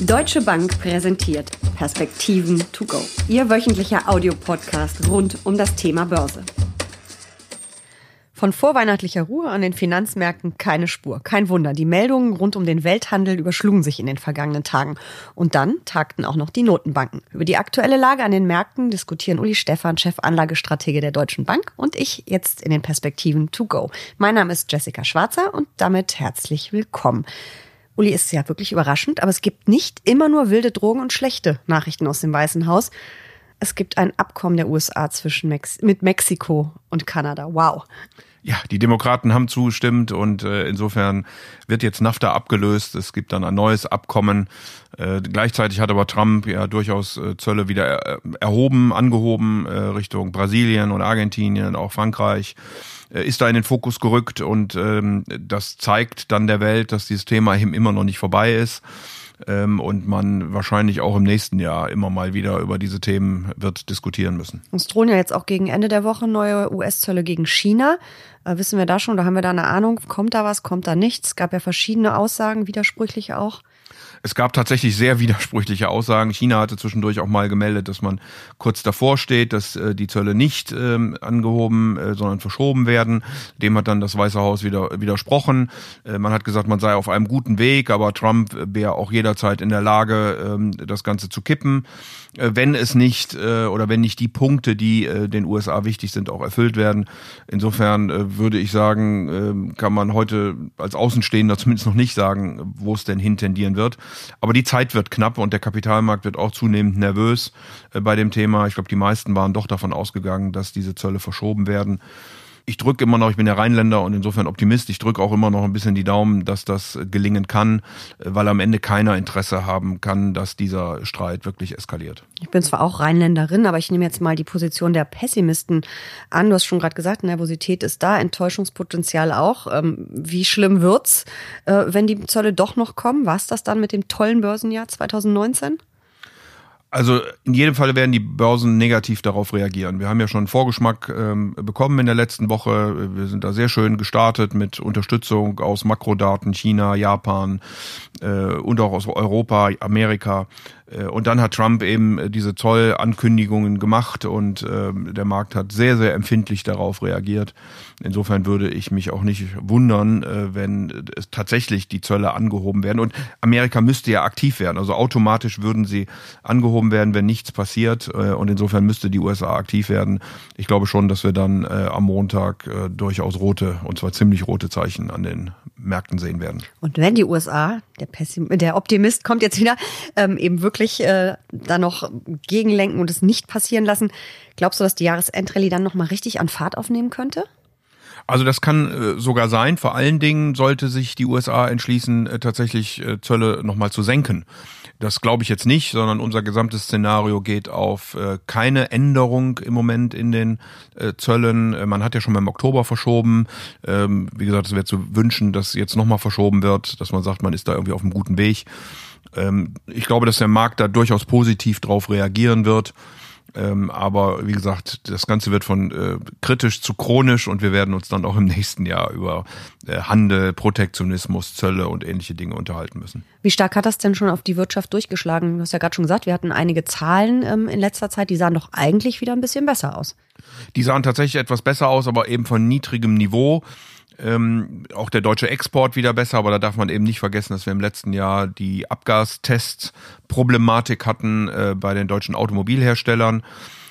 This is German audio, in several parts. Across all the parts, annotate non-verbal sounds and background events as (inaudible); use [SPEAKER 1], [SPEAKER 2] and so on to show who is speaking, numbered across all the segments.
[SPEAKER 1] Deutsche Bank präsentiert Perspektiven to go. Ihr wöchentlicher Audiopodcast rund um das Thema Börse. Von vorweihnachtlicher Ruhe an den Finanzmärkten keine Spur. Kein Wunder, die Meldungen rund um den Welthandel überschlugen sich in den vergangenen Tagen. Und dann tagten auch noch die Notenbanken. Über die aktuelle Lage an den Märkten diskutieren Uli Stephan, Chefanlagestratege der Deutschen Bank und ich jetzt in den Perspektiven to go. Mein Name ist Jessica Schwarzer und damit herzlich willkommen. Uli ist ja wirklich überraschend, aber es gibt nicht immer nur wilde Drogen und schlechte Nachrichten aus dem Weißen Haus. Es gibt ein Abkommen der USA zwischen Mex mit Mexiko und Kanada. Wow.
[SPEAKER 2] Ja, die Demokraten haben zugestimmt und äh, insofern wird jetzt NAFTA abgelöst. Es gibt dann ein neues Abkommen. Äh, gleichzeitig hat aber Trump ja durchaus äh, Zölle wieder äh, erhoben, angehoben äh, Richtung Brasilien und Argentinien, auch Frankreich. Äh, ist da in den Fokus gerückt und ähm, das zeigt dann der Welt, dass dieses Thema eben immer noch nicht vorbei ist ähm, und man wahrscheinlich auch im nächsten Jahr immer mal wieder über diese Themen wird diskutieren müssen.
[SPEAKER 1] Es drohen ja jetzt auch gegen Ende der Woche neue US-Zölle gegen China. Äh, wissen wir da schon, da haben wir da eine Ahnung, kommt da was, kommt da nichts? Es gab ja verschiedene Aussagen, widersprüchlich auch.
[SPEAKER 2] Es gab tatsächlich sehr widersprüchliche Aussagen. China hatte zwischendurch auch mal gemeldet, dass man kurz davor steht, dass äh, die Zölle nicht ähm, angehoben, äh, sondern verschoben werden. Dem hat dann das Weiße Haus wieder widersprochen. Äh, man hat gesagt, man sei auf einem guten Weg, aber Trump wäre auch jederzeit in der Lage, ähm, das Ganze zu kippen, äh, wenn es nicht äh, oder wenn nicht die Punkte, die äh, den USA wichtig sind, auch erfüllt werden. Insofern äh, würde ich sagen, äh, kann man heute als Außenstehender (laughs) zumindest noch nicht sagen, wo es denn hintendieren wird. Aber die Zeit wird knapp und der Kapitalmarkt wird auch zunehmend nervös äh, bei dem Thema. Ich glaube, die meisten waren doch davon ausgegangen, dass diese Zölle verschoben werden ich drücke immer noch, ich bin ja Rheinländer und insofern Optimist, ich drücke auch immer noch ein bisschen die Daumen, dass das gelingen kann, weil am Ende keiner Interesse haben kann, dass dieser Streit wirklich eskaliert.
[SPEAKER 1] Ich bin zwar auch Rheinländerin, aber ich nehme jetzt mal die Position der Pessimisten an. Du hast schon gerade gesagt, Nervosität ist da, Enttäuschungspotenzial auch. Ähm, wie schlimm wird's, äh, wenn die Zölle doch noch kommen? War es das dann mit dem tollen Börsenjahr 2019?
[SPEAKER 2] Also in jedem Fall werden die Börsen negativ darauf reagieren. Wir haben ja schon einen Vorgeschmack ähm, bekommen in der letzten Woche. Wir sind da sehr schön gestartet mit Unterstützung aus Makrodaten China, Japan und auch aus Europa, Amerika. Äh, und dann hat Trump eben äh, diese Zollankündigungen gemacht und äh, der Markt hat sehr, sehr empfindlich darauf reagiert. Insofern würde ich mich auch nicht wundern, äh, wenn es tatsächlich die Zölle angehoben werden. Und Amerika müsste ja aktiv werden. Also automatisch würden sie angehoben werden, wenn nichts passiert. Äh, und insofern müsste die USA aktiv werden. Ich glaube schon, dass wir dann äh, am Montag äh, durchaus rote, und zwar ziemlich rote Zeichen an den Märkten sehen werden.
[SPEAKER 1] Und wenn die USA, der, Pessim der Optimist kommt jetzt wieder, ähm, eben wirklich äh, da noch gegenlenken und es nicht passieren lassen, glaubst du, dass die Jahresendrallye dann nochmal richtig an Fahrt aufnehmen könnte?
[SPEAKER 2] Also das kann äh, sogar sein. Vor allen Dingen sollte sich die USA entschließen, äh, tatsächlich äh, Zölle nochmal zu senken. Das glaube ich jetzt nicht, sondern unser gesamtes Szenario geht auf keine Änderung im Moment in den Zöllen. Man hat ja schon beim Oktober verschoben. Ähm, wie gesagt, es wäre zu wünschen, dass jetzt nochmal verschoben wird, dass man sagt, man ist da irgendwie auf einem guten Weg. Ähm, ich glaube, dass der Markt da durchaus positiv drauf reagieren wird. Ähm, aber wie gesagt, das Ganze wird von äh, kritisch zu chronisch und wir werden uns dann auch im nächsten Jahr über äh, Handel, Protektionismus, Zölle und ähnliche Dinge unterhalten müssen.
[SPEAKER 1] Wie stark hat das denn schon auf die Wirtschaft durchgeschlagen? Du hast ja gerade schon gesagt, wir hatten einige Zahlen ähm, in letzter Zeit, die sahen doch eigentlich wieder ein bisschen besser aus.
[SPEAKER 2] Die sahen tatsächlich etwas besser aus, aber eben von niedrigem Niveau. Ähm, auch der deutsche Export wieder besser, aber da darf man eben nicht vergessen, dass wir im letzten Jahr die Abgastests Problematik hatten äh, bei den deutschen Automobilherstellern.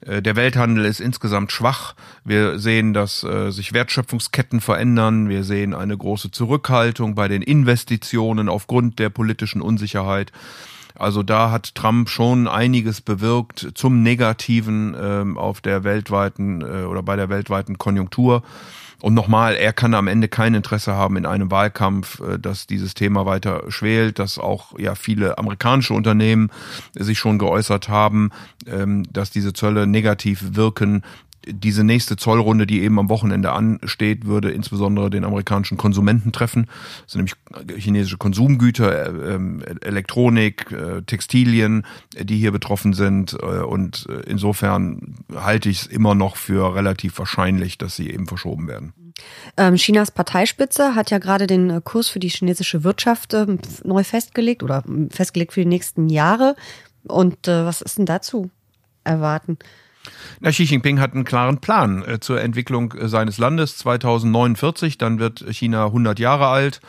[SPEAKER 2] Äh, der Welthandel ist insgesamt schwach. Wir sehen, dass äh, sich Wertschöpfungsketten verändern. Wir sehen eine große Zurückhaltung bei den Investitionen aufgrund der politischen Unsicherheit. Also da hat Trump schon einiges bewirkt zum Negativen ähm, auf der weltweiten äh, oder bei der weltweiten Konjunktur. Und nochmal, er kann am Ende kein Interesse haben in einem Wahlkampf, äh, dass dieses Thema weiter schwelt, dass auch ja viele amerikanische Unternehmen sich schon geäußert haben, ähm, dass diese Zölle negativ wirken diese nächste Zollrunde, die eben am Wochenende ansteht, würde insbesondere den amerikanischen Konsumenten treffen. Das sind nämlich chinesische Konsumgüter, äh, ähm, Elektronik, äh, Textilien, die hier betroffen sind. Äh, und insofern halte ich es immer noch für relativ wahrscheinlich, dass sie eben verschoben werden.
[SPEAKER 1] Ähm, Chinas Parteispitze hat ja gerade den Kurs für die chinesische Wirtschaft ähm, neu festgelegt oder festgelegt für die nächsten Jahre. Und was ist denn dazu erwarten?
[SPEAKER 2] Na, Xi Jinping hat einen klaren Plan äh, zur Entwicklung äh, seines Landes 2049. Dann wird China 100 Jahre alt,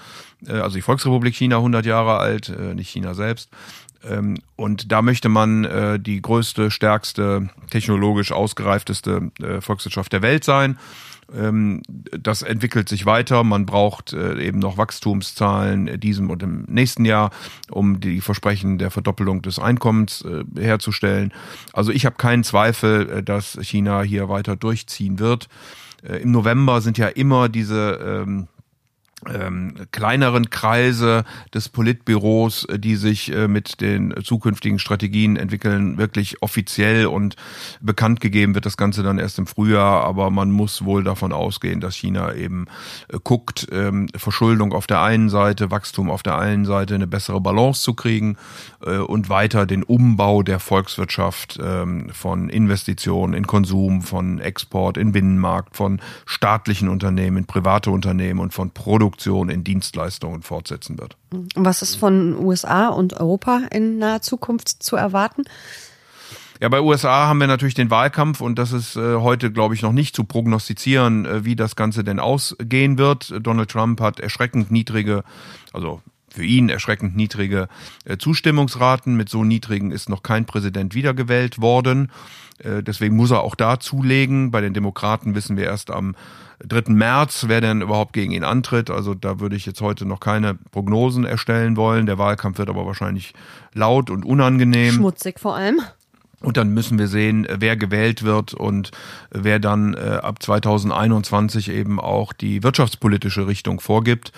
[SPEAKER 2] äh, also die Volksrepublik China 100 Jahre alt, äh, nicht China selbst. Ähm, und da möchte man äh, die größte, stärkste, technologisch ausgereifteste äh, Volkswirtschaft der Welt sein. Ähm, das entwickelt sich weiter. Man braucht äh, eben noch Wachstumszahlen diesem und im nächsten Jahr, um die Versprechen der Verdoppelung des Einkommens äh, herzustellen. Also ich habe keinen Zweifel, äh, dass China hier weiter durchziehen wird. Im November sind ja immer diese ähm, kleineren Kreise des Politbüros, äh, die sich äh, mit den zukünftigen Strategien entwickeln, wirklich offiziell und bekannt gegeben wird das Ganze dann erst im Frühjahr, aber man muss wohl davon ausgehen, dass China eben äh, guckt, ähm, Verschuldung auf der einen Seite, Wachstum auf der einen Seite, eine bessere Balance zu kriegen äh, und weiter den Umbau der Volkswirtschaft ähm, von Investitionen in Konsum, von Export in Binnenmarkt, von staatlichen Unternehmen, private Unternehmen und von Produkten Produktion in Dienstleistungen fortsetzen wird.
[SPEAKER 1] Was ist von USA und Europa in naher Zukunft zu erwarten?
[SPEAKER 2] Ja, bei USA haben wir natürlich den Wahlkampf und das ist äh, heute, glaube ich, noch nicht zu prognostizieren, äh, wie das Ganze denn ausgehen wird. Donald Trump hat erschreckend niedrige, also für ihn erschreckend niedrige äh, Zustimmungsraten. Mit so niedrigen ist noch kein Präsident wiedergewählt worden. Äh, deswegen muss er auch da zulegen. Bei den Demokraten wissen wir erst am 3. März, wer denn überhaupt gegen ihn antritt. Also da würde ich jetzt heute noch keine Prognosen erstellen wollen. Der Wahlkampf wird aber wahrscheinlich laut und unangenehm.
[SPEAKER 1] Schmutzig vor allem.
[SPEAKER 2] Und dann müssen wir sehen, wer gewählt wird und wer dann äh, ab 2021 eben auch die wirtschaftspolitische Richtung vorgibt.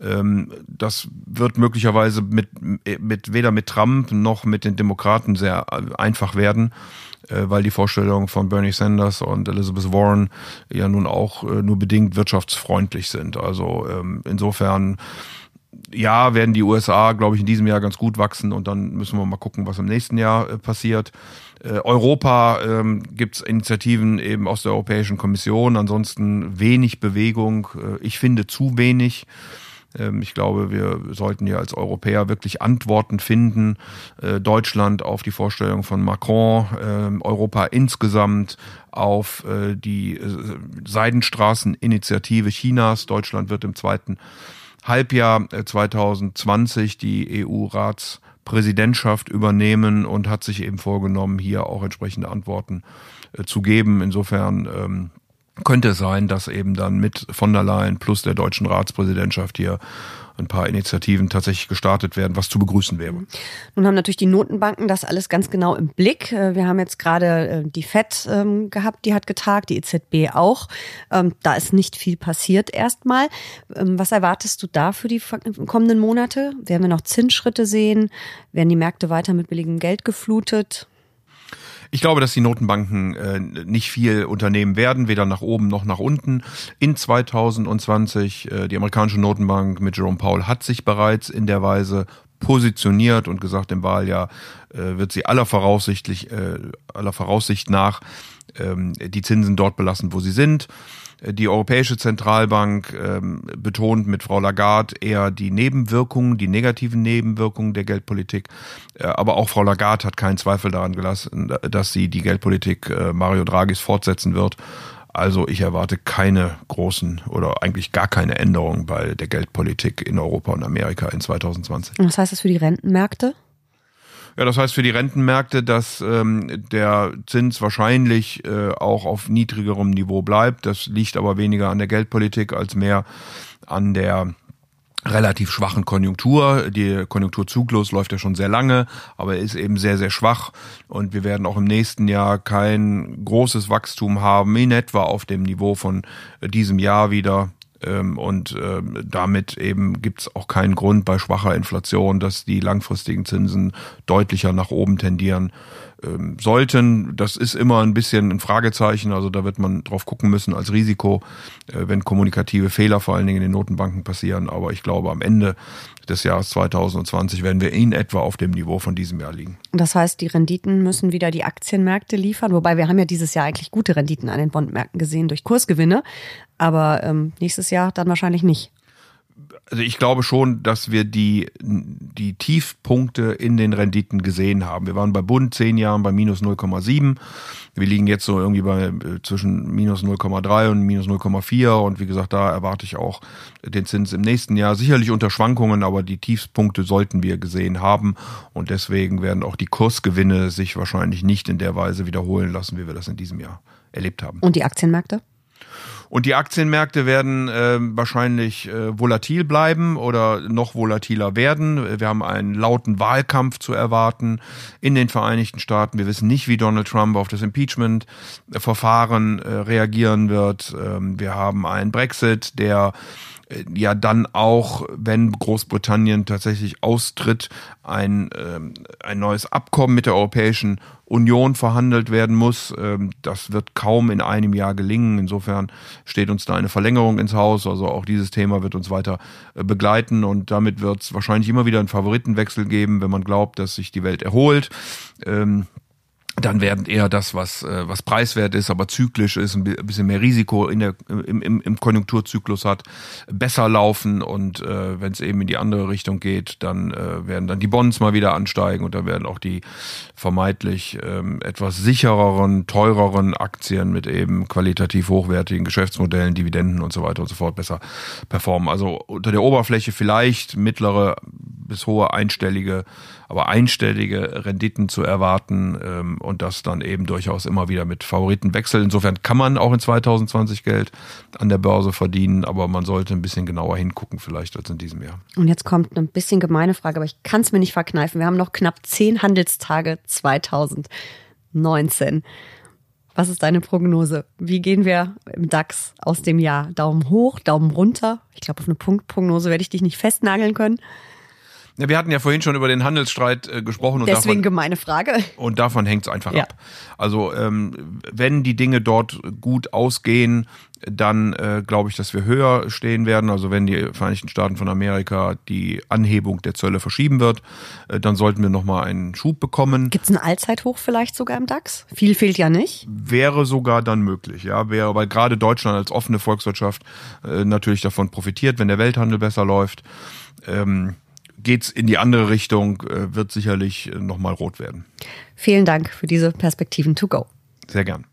[SPEAKER 2] Ähm, das wird möglicherweise mit, mit weder mit Trump noch mit den Demokraten sehr äh, einfach werden. Äh, weil die Vorstellungen von Bernie Sanders und Elizabeth Warren ja nun auch äh, nur bedingt wirtschaftsfreundlich sind. Also ähm, insofern ja, werden die USA, glaube ich, in diesem Jahr ganz gut wachsen und dann müssen wir mal gucken, was im nächsten Jahr äh, passiert. Äh, Europa ähm, gibt es Initiativen eben aus der Europäischen Kommission, ansonsten wenig Bewegung. Äh, ich finde zu wenig. Ähm, ich glaube, wir sollten ja als Europäer wirklich Antworten finden. Äh, Deutschland auf die Vorstellung von Macron, ähm, Europa insgesamt auf äh, die äh, Seidenstraßeninitiative Chinas. Deutschland wird im zweiten Halbjahr 2020 die EU-Ratspräsidentschaft übernehmen und hat sich eben vorgenommen, hier auch entsprechende Antworten zu geben. Insofern ähm, könnte es sein, dass eben dann mit von der Leyen plus der deutschen Ratspräsidentschaft hier ein paar Initiativen tatsächlich gestartet werden, was zu begrüßen wäre.
[SPEAKER 1] Nun haben natürlich die Notenbanken das alles ganz genau im Blick. Äh, wir haben jetzt gerade äh, die FED ähm, gehabt, die hat getagt, die EZB auch. Ähm, da ist nicht viel passiert erstmal. Ähm, was erwartest du da für die kommenden Monate? Werden wir noch Zinsschritte sehen? Werden die Märkte weiter mit billigem Geld geflutet?
[SPEAKER 2] Ich glaube, dass die Notenbanken äh, nicht viel unternehmen werden, weder nach oben noch nach unten. In 2020, äh, die amerikanische Notenbank mit Jerome Powell hat sich bereits in der Weise positioniert und gesagt, im Wahljahr äh, wird sie aller voraussichtlich, äh, aller Voraussicht nach ähm, die Zinsen dort belassen, wo sie sind. Die Europäische Zentralbank ähm, betont mit Frau Lagarde eher die Nebenwirkungen, die negativen Nebenwirkungen der Geldpolitik. Äh, aber auch Frau Lagarde hat keinen Zweifel daran gelassen, dass sie die Geldpolitik äh, Mario Draghis fortsetzen wird. Also ich erwarte keine großen oder eigentlich gar keine Änderungen bei der Geldpolitik in Europa und Amerika in 2020.
[SPEAKER 1] Was heißt das für die Rentenmärkte?
[SPEAKER 2] Ja, das heißt für die Rentenmärkte, dass ähm, der Zins wahrscheinlich äh, auch auf niedrigerem Niveau bleibt. Das liegt aber weniger an der Geldpolitik als mehr an der relativ schwachen Konjunktur. Die Konjunkturzyklus läuft ja schon sehr lange, aber er ist eben sehr, sehr schwach und wir werden auch im nächsten Jahr kein großes Wachstum haben, in etwa auf dem Niveau von diesem Jahr wieder. Ähm, und ähm, damit eben gibt es auch keinen Grund bei schwacher Inflation, dass die langfristigen Zinsen deutlicher nach oben tendieren ähm, sollten. Das ist immer ein bisschen ein Fragezeichen, also da wird man drauf gucken müssen als Risiko, äh, wenn kommunikative Fehler vor allen Dingen in den Notenbanken passieren. Aber ich glaube, am Ende des Jahres 2020 werden wir in etwa auf dem Niveau von diesem Jahr liegen.
[SPEAKER 1] Das heißt, die Renditen müssen wieder die Aktienmärkte liefern, wobei wir haben ja dieses Jahr eigentlich gute Renditen an den Bondmärkten gesehen durch Kursgewinne, aber ähm, nächstes Jahr dann wahrscheinlich nicht
[SPEAKER 2] also ich glaube schon, dass wir die, die Tiefpunkte in den Renditen gesehen haben. Wir waren bei Bund zehn Jahren bei minus 0,7. Wir liegen jetzt so irgendwie bei äh, zwischen minus 0,3 und minus 0,4. Und wie gesagt, da erwarte ich auch den Zins im nächsten Jahr. Sicherlich unter Schwankungen, aber die Tiefpunkte sollten wir gesehen haben. Und deswegen werden auch die Kursgewinne sich wahrscheinlich nicht in der Weise wiederholen lassen, wie wir das in diesem Jahr erlebt haben.
[SPEAKER 1] Und die Aktienmärkte?
[SPEAKER 2] Und die Aktienmärkte werden äh, wahrscheinlich äh, volatil bleiben oder noch volatiler werden. Wir haben einen lauten Wahlkampf zu erwarten in den Vereinigten Staaten. Wir wissen nicht, wie Donald Trump auf das Impeachment-Verfahren äh, reagieren wird. Ähm, wir haben einen Brexit, der ja dann auch, wenn Großbritannien tatsächlich austritt, ein, ähm, ein neues Abkommen mit der Europäischen Union verhandelt werden muss. Ähm, das wird kaum in einem Jahr gelingen. Insofern steht uns da eine Verlängerung ins Haus. Also auch dieses Thema wird uns weiter äh, begleiten und damit wird es wahrscheinlich immer wieder einen Favoritenwechsel geben, wenn man glaubt, dass sich die Welt erholt. Dann werden eher das, was, äh, was preiswert ist, aber zyklisch ist, ein bisschen mehr Risiko in der, im, im, im Konjunkturzyklus hat, besser laufen und äh, wenn es eben in die andere Richtung geht, dann äh, werden dann die Bonds mal wieder ansteigen und dann werden auch die vermeintlich ähm, etwas sichereren, teureren Aktien mit eben qualitativ hochwertigen Geschäftsmodellen, Dividenden und so weiter und so fort besser performen. Also unter der Oberfläche vielleicht mittlere bis hohe einstellige, aber einstellige Renditen zu erwarten ähm, und das dann eben durchaus immer wieder mit Favoritenwechsel. Insofern kann man auch in 2020 Geld an der Börse verdienen, aber man sollte ein bisschen genauer hingucken vielleicht als in diesem Jahr.
[SPEAKER 1] Und jetzt kommt eine bisschen gemeine Frage, aber ich kann es mir nicht verkneifen. Wir haben noch knapp zehn Handelstage 2019. Was ist deine Prognose? Wie gehen wir im DAX aus dem Jahr? Daumen hoch, Daumen runter? Ich glaube, auf eine Punktprognose werde ich dich nicht festnageln können.
[SPEAKER 2] Ja, wir hatten ja vorhin schon über den Handelsstreit äh, gesprochen.
[SPEAKER 1] Und Deswegen davon, gemeine Frage.
[SPEAKER 2] Und davon hängt es einfach ja. ab. Also ähm, wenn die Dinge dort gut ausgehen, dann äh, glaube ich, dass wir höher stehen werden. Also wenn die Vereinigten Staaten von Amerika die Anhebung der Zölle verschieben wird, äh, dann sollten wir nochmal einen Schub bekommen.
[SPEAKER 1] Gibt es ein Allzeithoch vielleicht sogar im DAX? Viel fehlt ja nicht.
[SPEAKER 2] Wäre sogar dann möglich, ja. Wäre, weil gerade Deutschland als offene Volkswirtschaft äh, natürlich davon profitiert, wenn der Welthandel besser läuft. Ähm, geht's in die andere Richtung, äh, wird sicherlich äh, nochmal rot werden.
[SPEAKER 1] Vielen Dank für diese Perspektiven to go.
[SPEAKER 2] Sehr gern.